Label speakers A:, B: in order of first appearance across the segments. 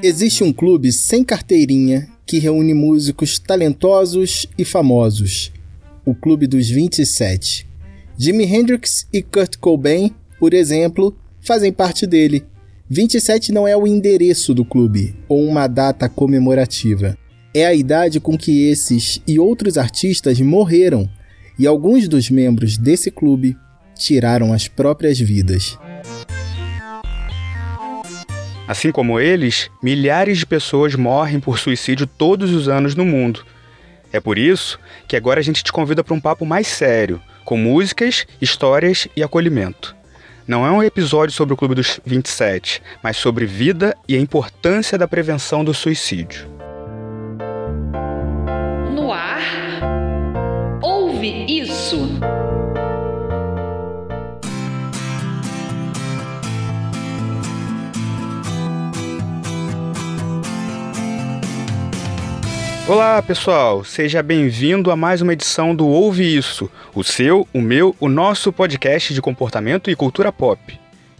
A: Existe um clube sem carteirinha que reúne músicos talentosos e famosos. O Clube dos 27. Jimi Hendrix e Kurt Cobain, por exemplo, fazem parte dele. 27 não é o endereço do clube ou uma data comemorativa. É a idade com que esses e outros artistas morreram, e alguns dos membros desse clube tiraram as próprias vidas.
B: Assim como eles, milhares de pessoas morrem por suicídio todos os anos no mundo. É por isso que agora a gente te convida para um papo mais sério, com músicas, histórias e acolhimento. Não é um episódio sobre o Clube dos 27, mas sobre vida e a importância da prevenção do suicídio.
C: No ar, ouve isso.
B: Olá, pessoal! Seja bem-vindo a mais uma edição do Ouve Isso, o seu, o meu, o nosso podcast de comportamento e cultura pop.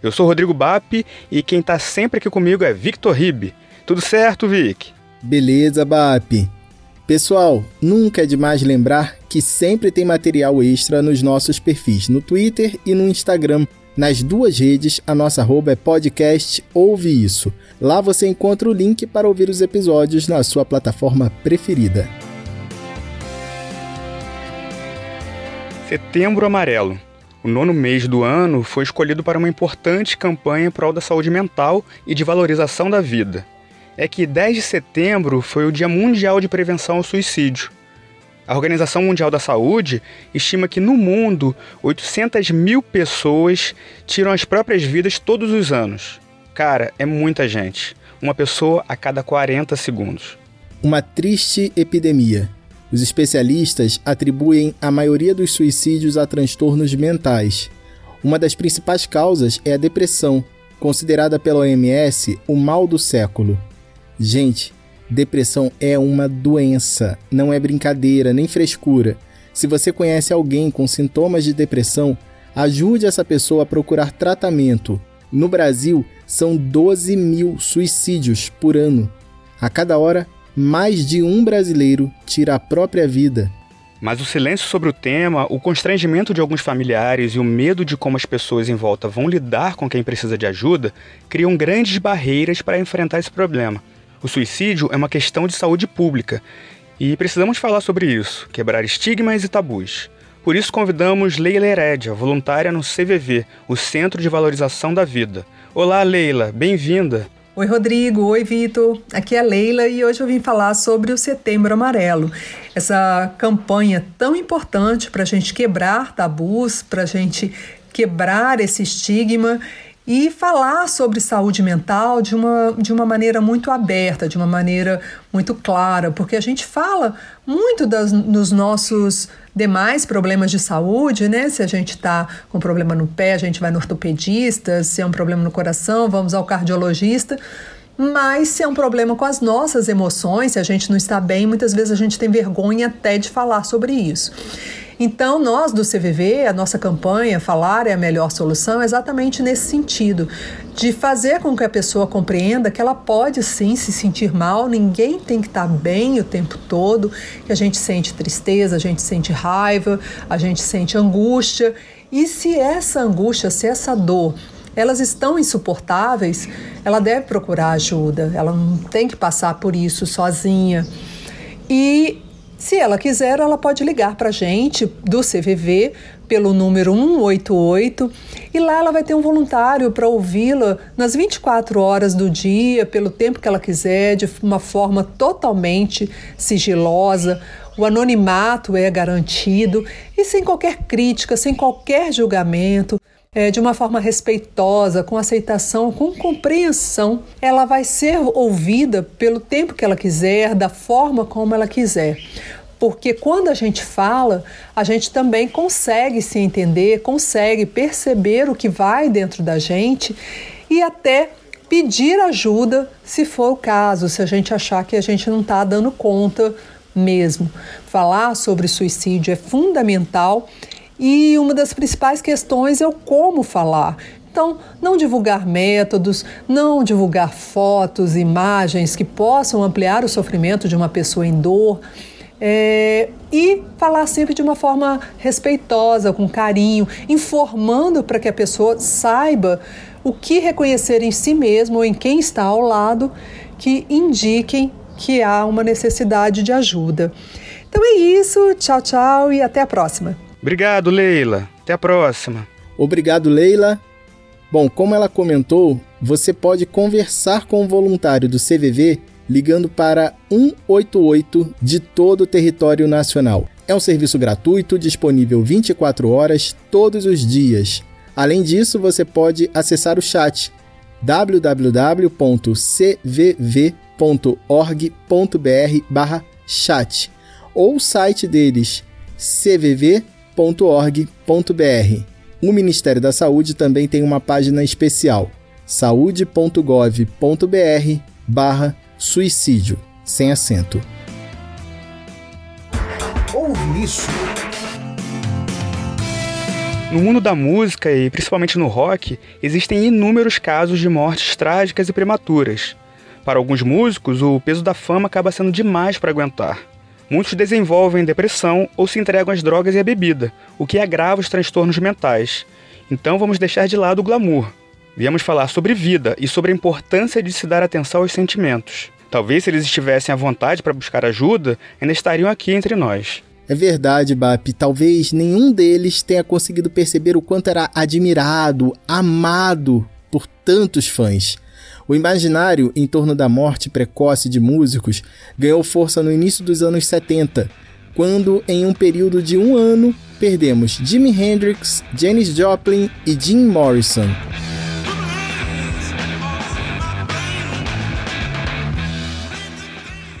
B: Eu sou Rodrigo Bap e quem está sempre aqui comigo é Victor Ribe. Tudo certo, Vic?
A: Beleza, Bap. Pessoal, nunca é demais lembrar que sempre tem material extra nos nossos perfis no Twitter e no Instagram nas duas redes, a nossa arroba é podcast Ouve Isso. Lá você encontra o link para ouvir os episódios na sua plataforma preferida.
B: Setembro Amarelo. O nono mês do ano foi escolhido para uma importante campanha em prol da saúde mental e de valorização da vida. É que 10 de setembro foi o Dia Mundial de Prevenção ao Suicídio. A Organização Mundial da Saúde estima que no mundo 800 mil pessoas tiram as próprias vidas todos os anos. Cara, é muita gente. Uma pessoa a cada 40 segundos.
A: Uma triste epidemia. Os especialistas atribuem a maioria dos suicídios a transtornos mentais. Uma das principais causas é a depressão, considerada pela OMS o mal do século. Gente, Depressão é uma doença, não é brincadeira nem frescura. Se você conhece alguém com sintomas de depressão, ajude essa pessoa a procurar tratamento. No Brasil, são 12 mil suicídios por ano. A cada hora, mais de um brasileiro tira a própria vida.
B: Mas o silêncio sobre o tema, o constrangimento de alguns familiares e o medo de como as pessoas em volta vão lidar com quem precisa de ajuda criam grandes barreiras para enfrentar esse problema. O suicídio é uma questão de saúde pública e precisamos falar sobre isso, quebrar estigmas e tabus. Por isso convidamos Leila Herédia, voluntária no CVV, o Centro de Valorização da Vida. Olá, Leila, bem-vinda.
D: Oi, Rodrigo. Oi, Vitor. Aqui é a Leila e hoje eu vim falar sobre o Setembro Amarelo. Essa campanha tão importante para a gente quebrar tabus, para a gente quebrar esse estigma e falar sobre saúde mental de uma, de uma maneira muito aberta, de uma maneira muito clara, porque a gente fala muito das, nos nossos demais problemas de saúde, né? Se a gente está com problema no pé, a gente vai no ortopedista, se é um problema no coração, vamos ao cardiologista. Mas se é um problema com as nossas emoções, se a gente não está bem, muitas vezes a gente tem vergonha até de falar sobre isso. Então, nós do CVV, a nossa campanha Falar é a melhor solução, é exatamente nesse sentido, de fazer com que a pessoa compreenda que ela pode sim se sentir mal, ninguém tem que estar bem o tempo todo, que a gente sente tristeza, a gente sente raiva, a gente sente angústia. E se essa angústia, se essa dor elas estão insuportáveis, ela deve procurar ajuda, ela não tem que passar por isso sozinha. E se ela quiser, ela pode ligar para a gente do CVV pelo número 188 e lá ela vai ter um voluntário para ouvi-la nas 24 horas do dia, pelo tempo que ela quiser, de uma forma totalmente sigilosa. O anonimato é garantido e sem qualquer crítica, sem qualquer julgamento é, de uma forma respeitosa, com aceitação, com compreensão. Ela vai ser ouvida pelo tempo que ela quiser, da forma como ela quiser. Porque quando a gente fala, a gente também consegue se entender, consegue perceber o que vai dentro da gente e até pedir ajuda se for o caso, se a gente achar que a gente não está dando conta mesmo. Falar sobre suicídio é fundamental e uma das principais questões é o como falar. Então, não divulgar métodos, não divulgar fotos, imagens que possam ampliar o sofrimento de uma pessoa em dor. É, e falar sempre de uma forma respeitosa, com carinho, informando para que a pessoa saiba o que reconhecer em si mesmo ou em quem está ao lado que indiquem que há uma necessidade de ajuda. Então é isso, tchau, tchau e até a próxima.
B: Obrigado, Leila. Até a próxima.
A: Obrigado, Leila. Bom, como ela comentou, você pode conversar com o voluntário do CVV ligando para 188 de todo o território nacional. É um serviço gratuito, disponível 24 horas todos os dias. Além disso, você pode acessar o chat www.cvv.org.br/chat ou o site deles cvv.org.br. O Ministério da Saúde também tem uma página especial saude.gov.br/suicídio, sem acento.
B: Ouve isso. No mundo da música e principalmente no rock, existem inúmeros casos de mortes trágicas e prematuras. Para alguns músicos, o peso da fama acaba sendo demais para aguentar. Muitos desenvolvem depressão ou se entregam às drogas e à bebida, o que agrava os transtornos mentais. Então vamos deixar de lado o glamour. Viemos falar sobre vida e sobre a importância de se dar atenção aos sentimentos. Talvez se eles estivessem à vontade para buscar ajuda, ainda estariam aqui entre nós.
A: É verdade, Bap. Talvez nenhum deles tenha conseguido perceber o quanto era admirado, amado por tantos fãs. O imaginário em torno da morte precoce de músicos ganhou força no início dos anos 70, quando, em um período de um ano, perdemos Jimi Hendrix, Janis Joplin e Jim Morrison.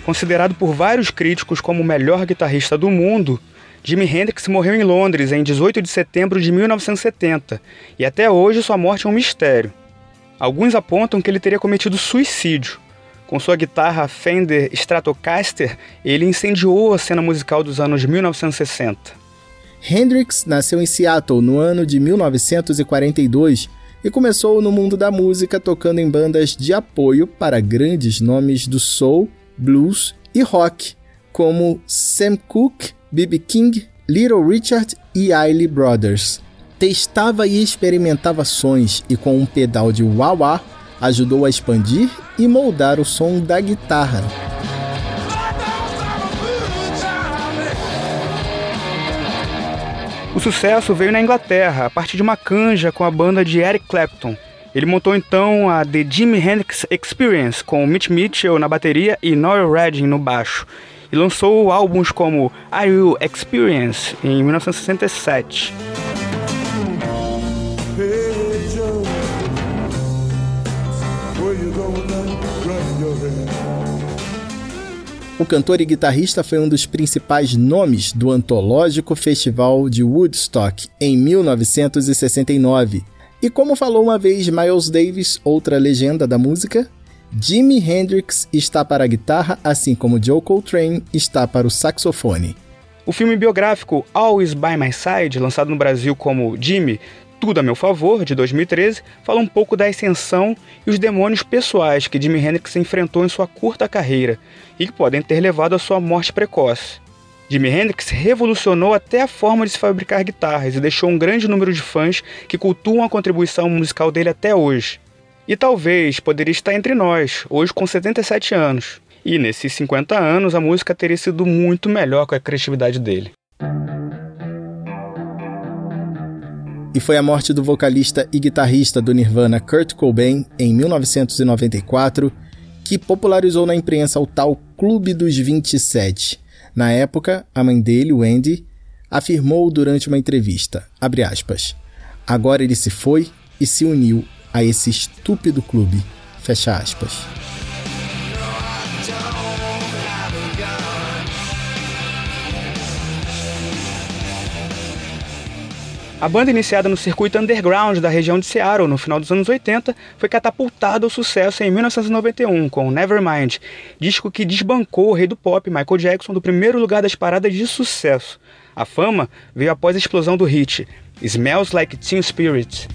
B: Considerado por vários críticos como o melhor guitarrista do mundo, Jimi Hendrix morreu em Londres em 18 de setembro de 1970 e até hoje sua morte é um mistério. Alguns apontam que ele teria cometido suicídio. Com sua guitarra Fender Stratocaster, ele incendiou a cena musical dos anos 1960.
A: Hendrix nasceu em Seattle no ano de 1942 e começou no mundo da música tocando em bandas de apoio para grandes nomes do soul blues e rock, como Sam Cooke, B.B. King, Little Richard e Eiley Brothers. Testava e experimentava sons e com um pedal de wah-wah ajudou a expandir e moldar o som da guitarra.
B: O sucesso veio na Inglaterra, a partir de uma canja com a banda de Eric Clapton, ele montou então a The Jimi Hendrix Experience com Mitch Mitchell na bateria e Noel Redding no baixo e lançou álbuns como Are You Experience em 1967.
A: O cantor e guitarrista foi um dos principais nomes do antológico Festival de Woodstock em 1969 e como falou uma vez Miles Davis, outra legenda da música, Jimi Hendrix está para a guitarra, assim como Joe Coltrane está para o saxofone.
B: O filme biográfico Always By My Side, lançado no Brasil como Jimmy, Tudo a Meu Favor, de 2013, fala um pouco da ascensão e os demônios pessoais que Jimi Hendrix enfrentou em sua curta carreira e que podem ter levado à sua morte precoce. Jimi Hendrix revolucionou até a forma de se fabricar guitarras e deixou um grande número de fãs que cultuam a contribuição musical dele até hoje. E talvez poderia estar entre nós, hoje com 77 anos. E nesses 50 anos a música teria sido muito melhor com a criatividade dele.
A: E foi a morte do vocalista e guitarrista do Nirvana Kurt Cobain em 1994 que popularizou na imprensa o tal Clube dos 27 na época, a mãe dele, Wendy, afirmou durante uma entrevista, aspas, agora ele se foi e se uniu a esse estúpido clube, fecha aspas.
B: A banda, iniciada no circuito underground da região de Seattle no final dos anos 80, foi catapultada ao sucesso em 1991 com Nevermind, disco que desbancou o rei do pop, Michael Jackson, do primeiro lugar das paradas de sucesso. A fama veio após a explosão do hit Smells Like Teen Spirit.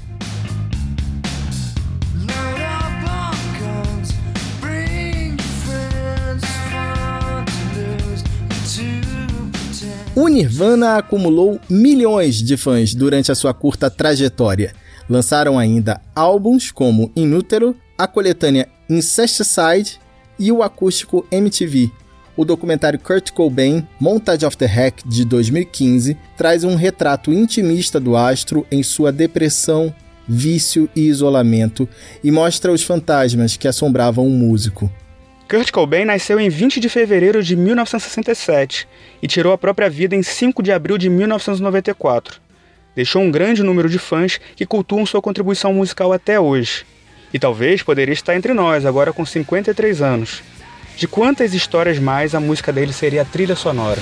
A: O Nirvana acumulou milhões de fãs durante a sua curta trajetória. Lançaram ainda álbuns como Inútero, a coletânea Incesticide e o acústico MTV. O documentário Kurt Cobain, Montage of the Hack, de 2015, traz um retrato intimista do astro em sua depressão, vício e isolamento e mostra os fantasmas que assombravam o músico.
B: Kurt Cobain nasceu em 20 de fevereiro de 1967 e tirou a própria vida em 5 de abril de 1994. Deixou um grande número de fãs que cultuam sua contribuição musical até hoje. E talvez poderia estar entre nós, agora com 53 anos. De quantas histórias mais a música dele seria a trilha sonora?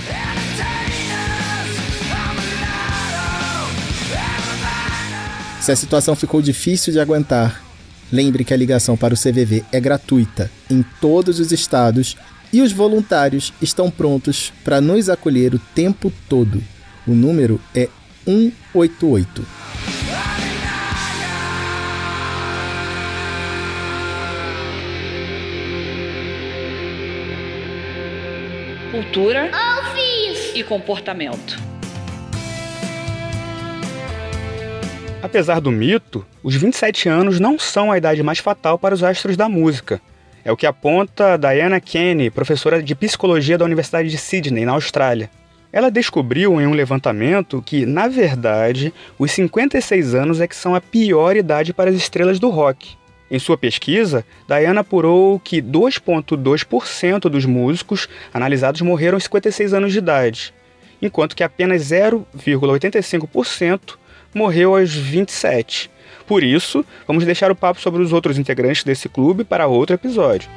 A: Se a situação ficou difícil de aguentar, Lembre que a ligação para o CVV é gratuita em todos os estados e os voluntários estão prontos para nos acolher o tempo todo. O número é 188.
C: Cultura e comportamento.
B: Apesar do mito, os 27 anos não são a idade mais fatal para os astros da música. É o que aponta Diana Kenny, professora de psicologia da Universidade de Sydney, na Austrália. Ela descobriu em um levantamento que, na verdade, os 56 anos é que são a pior idade para as estrelas do rock. Em sua pesquisa, Diana apurou que 2,2% dos músicos analisados morreram aos 56 anos de idade, enquanto que apenas 0,85% morreu aos 27. Por isso, vamos deixar o papo sobre os outros integrantes desse clube para outro episódio.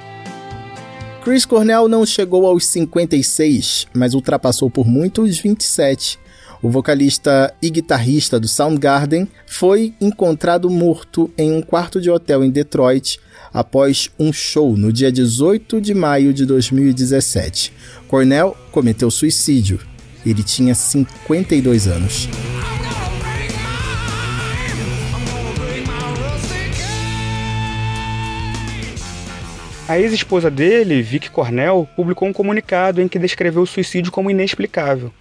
A: Chris Cornell não chegou aos 56, mas ultrapassou por muito os 27. O vocalista e guitarrista do Soundgarden foi encontrado morto em um quarto de hotel em Detroit após um show no dia 18 de maio de 2017. Cornell cometeu suicídio. Ele tinha 52 anos.
B: A ex-esposa dele, Vicky Cornell, publicou um comunicado em que descreveu o suicídio como inexplicável.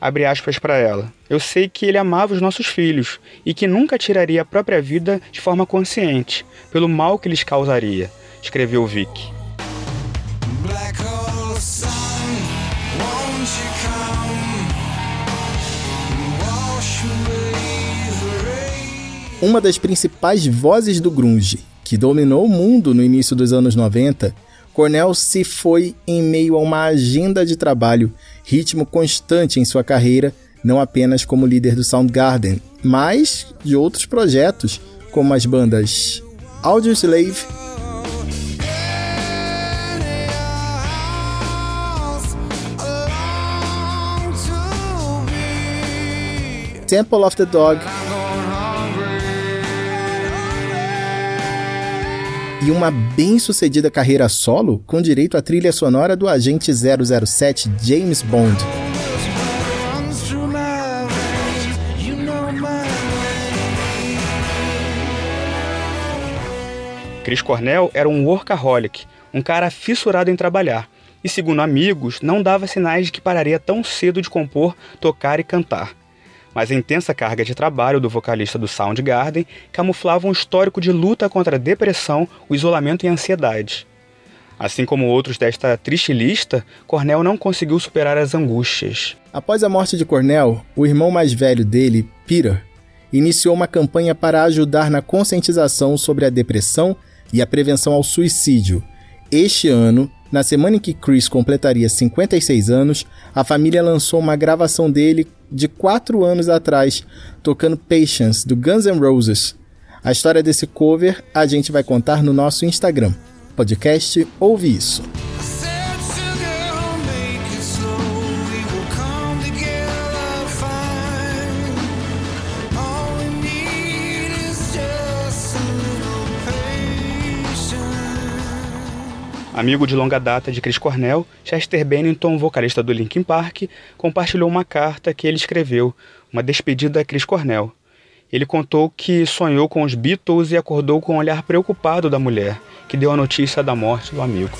B: Abre aspas para ela. Eu sei que ele amava os nossos filhos e que nunca tiraria a própria vida de forma consciente, pelo mal que lhes causaria, escreveu Vicky.
A: Uma das principais vozes do grunge que dominou o mundo no início dos anos 90, Cornell se foi em meio a uma agenda de trabalho, ritmo constante em sua carreira, não apenas como líder do Soundgarden, mas de outros projetos, como as bandas Audioslave Temple of the Dog e uma bem-sucedida carreira solo com direito à trilha sonora do agente 007 James Bond.
B: Chris Cornell era um workaholic, um cara fissurado em trabalhar, e segundo amigos, não dava sinais de que pararia tão cedo de compor, tocar e cantar mas a intensa carga de trabalho do vocalista do Soundgarden camuflava um histórico de luta contra a depressão, o isolamento e a ansiedade. Assim como outros desta triste lista, Cornell não conseguiu superar as angústias.
A: Após a morte de Cornell, o irmão mais velho dele, Peter, iniciou uma campanha para ajudar na conscientização sobre a depressão e a prevenção ao suicídio. Este ano, na semana em que Chris completaria 56 anos, a família lançou uma gravação dele de quatro anos atrás, tocando Patience, do Guns N' Roses. A história desse cover a gente vai contar no nosso Instagram. Podcast Ouve Isso.
B: Amigo de longa data de Chris Cornell, Chester Bennington, vocalista do Linkin Park, compartilhou uma carta que ele escreveu, uma despedida a Chris Cornell. Ele contou que sonhou com os Beatles e acordou com um olhar preocupado da mulher, que deu a notícia da morte do amigo.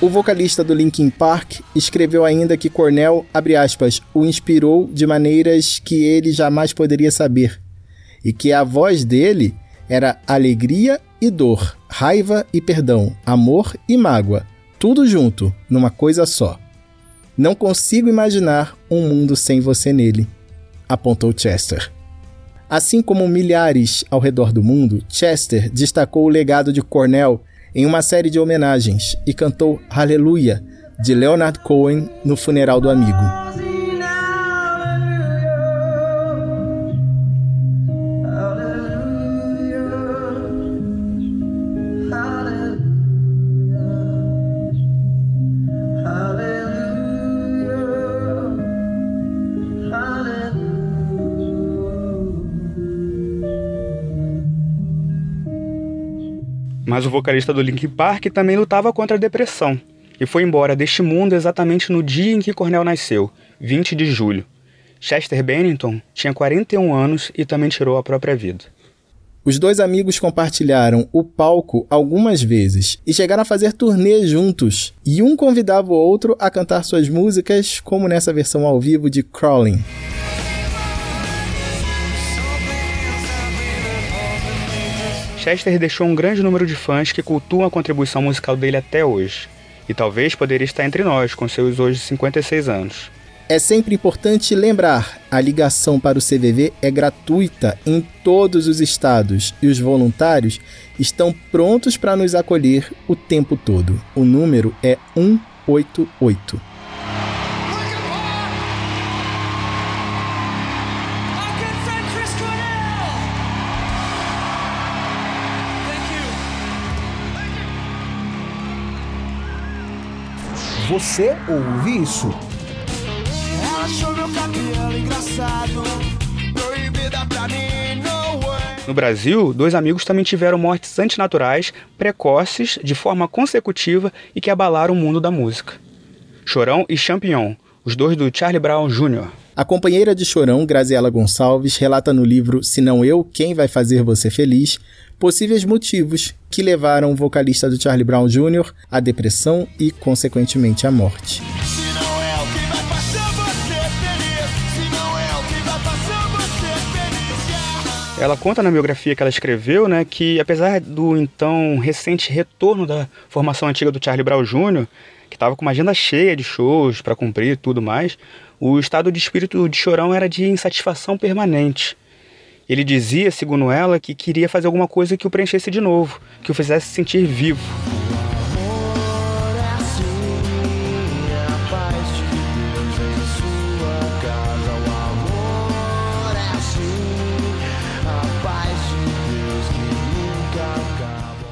A: O vocalista do Linkin Park escreveu ainda que Cornell, aspas, o inspirou de maneiras que ele jamais poderia saber, e que a voz dele era alegria e dor, raiva e perdão, amor e mágoa, tudo junto, numa coisa só. Não consigo imaginar um mundo sem você nele, apontou Chester. Assim como milhares ao redor do mundo, Chester destacou o legado de Cornell em uma série de homenagens e cantou Hallelujah de Leonard Cohen no funeral do amigo.
B: Mas o vocalista do Linkin Park também lutava contra a depressão e foi embora deste mundo exatamente no dia em que Cornell nasceu, 20 de julho. Chester Bennington tinha 41 anos e também tirou a própria vida.
A: Os dois amigos compartilharam o palco algumas vezes e chegaram a fazer turnê juntos, e um convidava o outro a cantar suas músicas, como nessa versão ao vivo de Crawling.
B: Chester deixou um grande número de fãs que cultuam a contribuição musical dele até hoje. E talvez poderia estar entre nós, com seus hoje 56 anos.
A: É sempre importante lembrar: a ligação para o CVV é gratuita em todos os estados e os voluntários estão prontos para nos acolher o tempo todo. O número é 188.
E: Você ouve isso?
F: Ela achou meu cabelo engraçado, proibida pra mim, no way.
B: No Brasil, dois amigos também tiveram mortes antinaturais, precoces, de forma consecutiva e que abalaram o mundo da música. Chorão e Champignon, os dois do Charlie Brown Jr.
A: A companheira de Chorão, Graziela Gonçalves, relata no livro Se Não Eu, Quem Vai Fazer Você Feliz, possíveis motivos que levaram o vocalista do Charlie Brown Jr. à depressão e, consequentemente, à morte.
B: Ela conta na biografia que ela escreveu, né, que apesar do então recente retorno da formação antiga do Charlie Brown Jr., que estava com uma agenda cheia de shows para cumprir e tudo mais, o estado de espírito de Chorão era de insatisfação permanente. Ele dizia, segundo ela, que queria fazer alguma coisa que o preenchesse de novo, que o fizesse sentir vivo.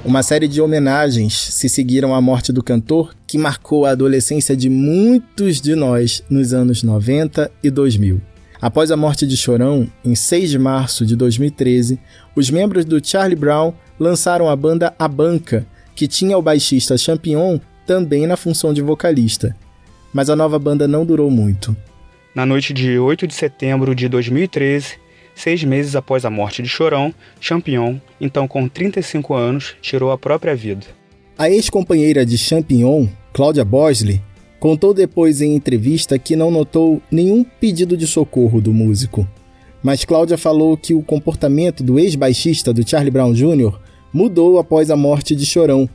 A: Uma série de homenagens se seguiram à morte do cantor, que marcou a adolescência de muitos de nós nos anos 90 e 2000. Após a morte de Chorão, em 6 de março de 2013, os membros do Charlie Brown lançaram a banda A Banca, que tinha o baixista Champion também na função de vocalista. Mas a nova banda não durou muito.
B: Na noite de 8 de setembro de 2013, Seis meses após a morte de Chorão, Champignon, então com 35 anos, tirou a própria vida.
A: A ex-companheira de Champignon, Cláudia Bosley, contou depois em entrevista que não notou nenhum pedido de socorro do músico. Mas Cláudia falou que o comportamento do ex-baixista do Charlie Brown Jr. mudou após a morte de Chorão.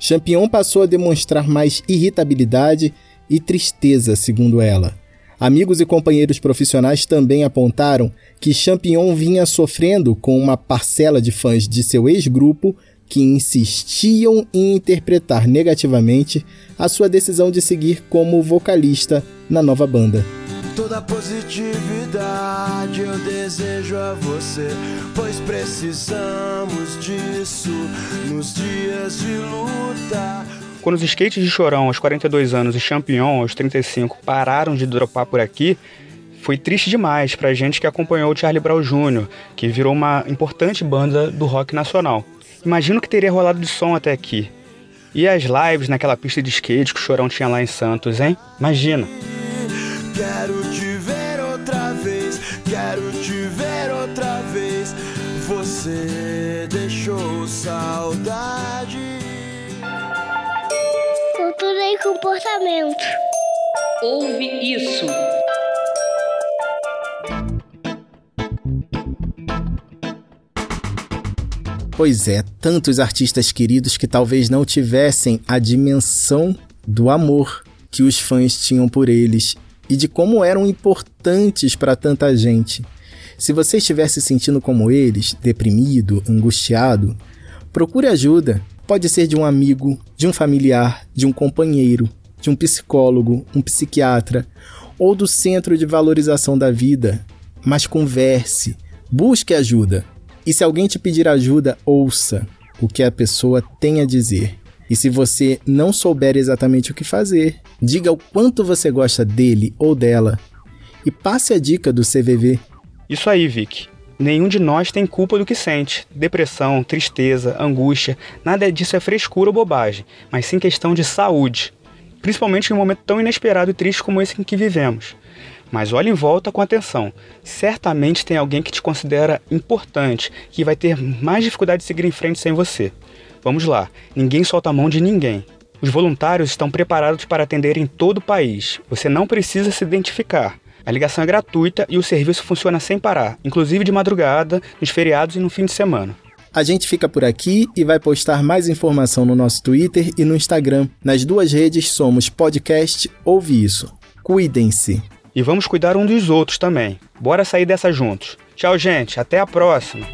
A: Champignon passou a demonstrar mais irritabilidade e tristeza, segundo ela. Amigos e companheiros profissionais também apontaram que Champignon vinha sofrendo com uma parcela de fãs de seu ex-grupo que insistiam em interpretar negativamente a sua decisão de seguir como vocalista na nova banda.
F: Toda positividade eu desejo a você, pois precisamos disso nos dias de luta.
B: Quando os skates de Chorão aos 42 anos e Champignon aos 35 pararam de dropar por aqui, foi triste demais pra gente que acompanhou o Charlie Brown Jr., que virou uma importante banda do rock nacional. Imagino que teria rolado de som até aqui. E as lives naquela pista de skate que o Chorão tinha lá em Santos, hein? Imagina.
F: Quero te ver outra vez, quero te ver outra vez. Você deixou saudade.
G: Cultura e comportamento.
C: Ouve isso.
A: Pois é, tantos artistas queridos que talvez não tivessem a dimensão do amor que os fãs tinham por eles e de como eram importantes para tanta gente. Se você estiver se sentindo como eles, deprimido, angustiado, procure ajuda. Pode ser de um amigo, de um familiar, de um companheiro, de um psicólogo, um psiquiatra ou do centro de valorização da vida. Mas converse, busque ajuda. E se alguém te pedir ajuda, ouça o que a pessoa tem a dizer. E se você não souber exatamente o que fazer, diga o quanto você gosta dele ou dela e passe a dica do CVV.
B: Isso aí, Vic. Nenhum de nós tem culpa do que sente. Depressão, tristeza, angústia, nada disso é frescura ou bobagem, mas sim questão de saúde. Principalmente em um momento tão inesperado e triste como esse em que vivemos. Mas olhe em volta com atenção. Certamente tem alguém que te considera importante, que vai ter mais dificuldade de seguir em frente sem você. Vamos lá, ninguém solta a mão de ninguém. Os voluntários estão preparados para atender em todo o país. Você não precisa se identificar. A ligação é gratuita e o serviço funciona sem parar, inclusive de madrugada, nos feriados e no fim de semana.
A: A gente fica por aqui e vai postar mais informação no nosso Twitter e no Instagram. Nas duas redes somos podcast Ouve Isso. Cuidem-se.
B: E vamos cuidar um dos outros também. Bora sair dessa juntos. Tchau, gente. Até a próxima.